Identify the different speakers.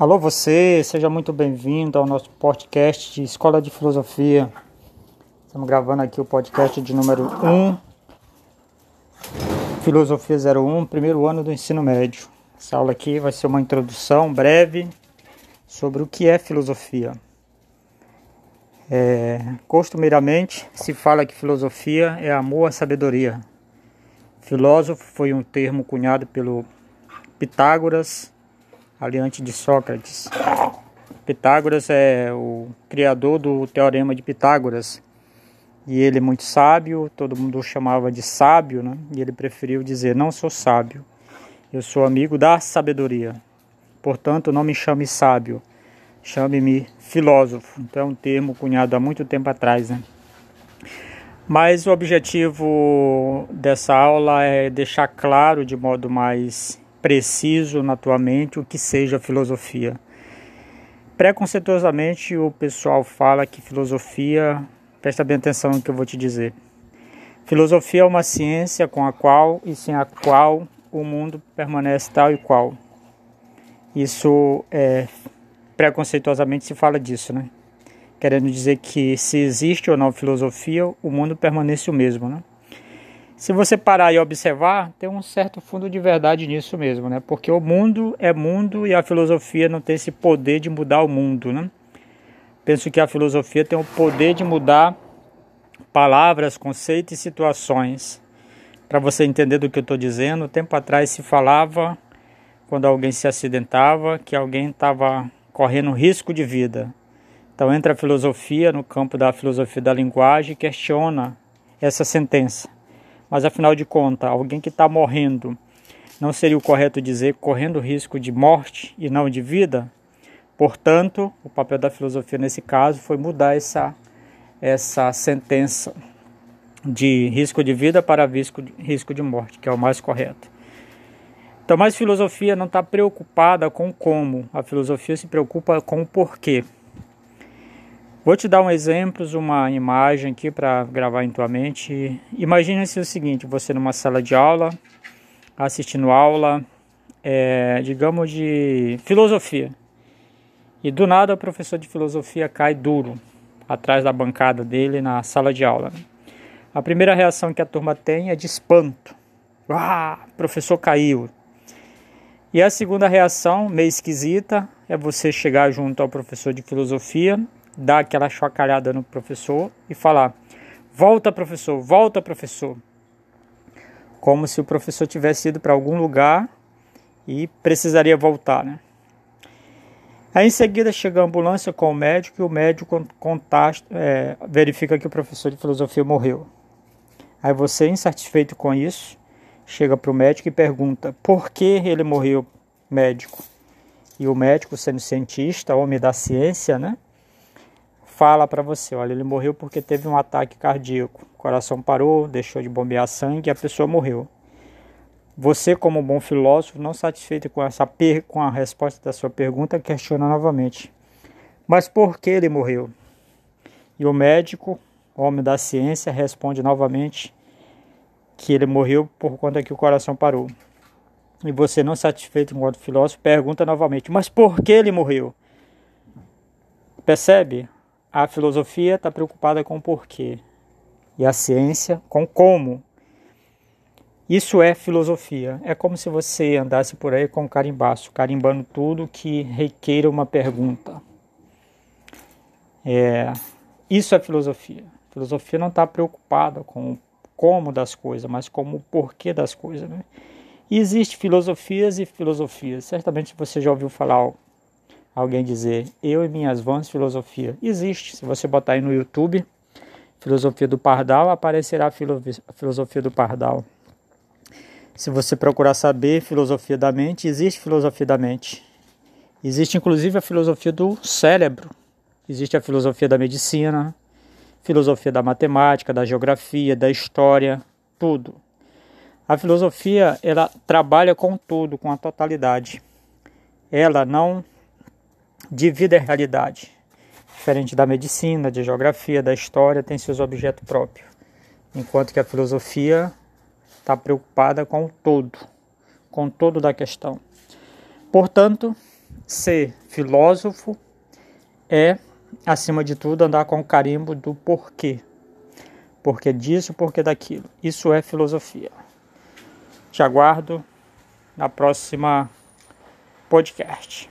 Speaker 1: Alô você, seja muito bem-vindo ao nosso podcast de Escola de Filosofia. Estamos gravando aqui o podcast de número 1, Filosofia 01, primeiro ano do ensino médio. Essa aula aqui vai ser uma introdução breve sobre o que é filosofia. É, costumeiramente se fala que filosofia é amor à sabedoria. Filósofo foi um termo cunhado pelo Pitágoras aliante de Sócrates. Pitágoras é o criador do teorema de Pitágoras. E ele é muito sábio, todo mundo o chamava de sábio, né? E ele preferiu dizer: Não sou sábio, eu sou amigo da sabedoria. Portanto, não me chame sábio, chame-me filósofo. Então, é um termo cunhado há muito tempo atrás, né? Mas o objetivo dessa aula é deixar claro de modo mais preciso na tua mente o que seja filosofia. Preconceituosamente, o pessoal fala que filosofia, presta bem atenção no que eu vou te dizer. Filosofia é uma ciência com a qual e sem a qual o mundo permanece tal e qual. Isso é preconceituosamente se fala disso, né? Querendo dizer que se existe ou não filosofia, o mundo permanece o mesmo, né? Se você parar e observar, tem um certo fundo de verdade nisso mesmo, né? Porque o mundo é mundo e a filosofia não tem esse poder de mudar o mundo, né? Penso que a filosofia tem o poder de mudar palavras, conceitos e situações. Para você entender do que eu estou dizendo, tempo atrás se falava, quando alguém se acidentava, que alguém estava correndo risco de vida. Então entra a filosofia no campo da filosofia da linguagem e questiona essa sentença. Mas afinal de contas, alguém que está morrendo, não seria o correto dizer correndo risco de morte e não de vida? Portanto, o papel da filosofia nesse caso foi mudar essa, essa sentença de risco de vida para risco, risco de morte, que é o mais correto. Então, mas filosofia não está preocupada com como, a filosofia se preocupa com o porquê. Vou te dar um exemplo, uma imagem aqui para gravar em tua mente. Imagine-se o seguinte: você numa sala de aula, assistindo aula, é, digamos de filosofia, e do nada o professor de filosofia cai duro atrás da bancada dele na sala de aula. A primeira reação que a turma tem é de espanto. Ah, professor caiu. E a segunda reação, meio esquisita, é você chegar junto ao professor de filosofia dar aquela chocalhada no professor e falar: volta, professor, volta, professor. Como se o professor tivesse ido para algum lugar e precisaria voltar, né? Aí em seguida chega a ambulância com o médico e o médico contasta, é, verifica que o professor de filosofia morreu. Aí você, insatisfeito com isso, chega para o médico e pergunta por que ele morreu, médico. E o médico, sendo cientista, homem da ciência, né? Fala para você, olha, ele morreu porque teve um ataque cardíaco, o coração parou, deixou de bombear sangue e a pessoa morreu. Você, como bom filósofo, não satisfeito com essa com a resposta da sua pergunta, questiona novamente. Mas por que ele morreu? E o médico, homem da ciência, responde novamente que ele morreu por conta que o coração parou. E você, não satisfeito enquanto filósofo, pergunta novamente: mas por que ele morreu? Percebe? A filosofia está preocupada com o porquê e a ciência com como. Isso é filosofia. É como se você andasse por aí com um carimbaço, carimbando tudo que requeira uma pergunta. É, isso é filosofia. A filosofia não está preocupada com o como das coisas, mas com o porquê das coisas. Né? E filosofias e filosofias. Certamente você já ouviu falar alguém dizer eu e minhas vãs filosofia. Existe, se você botar aí no YouTube, filosofia do Pardal, aparecerá a filosofia do Pardal. Se você procurar saber filosofia da mente, existe filosofia da mente. Existe inclusive a filosofia do cérebro. Existe a filosofia da medicina, filosofia da matemática, da geografia, da história, tudo. A filosofia, ela trabalha com tudo, com a totalidade. Ela não de vida e realidade. Diferente da medicina, de geografia, da história, tem seus objetos próprios. Enquanto que a filosofia está preocupada com o todo, com o todo da questão. Portanto, ser filósofo é, acima de tudo, andar com o carimbo do porquê. Porquê disso, porquê daquilo. Isso é filosofia. Te aguardo na próxima podcast.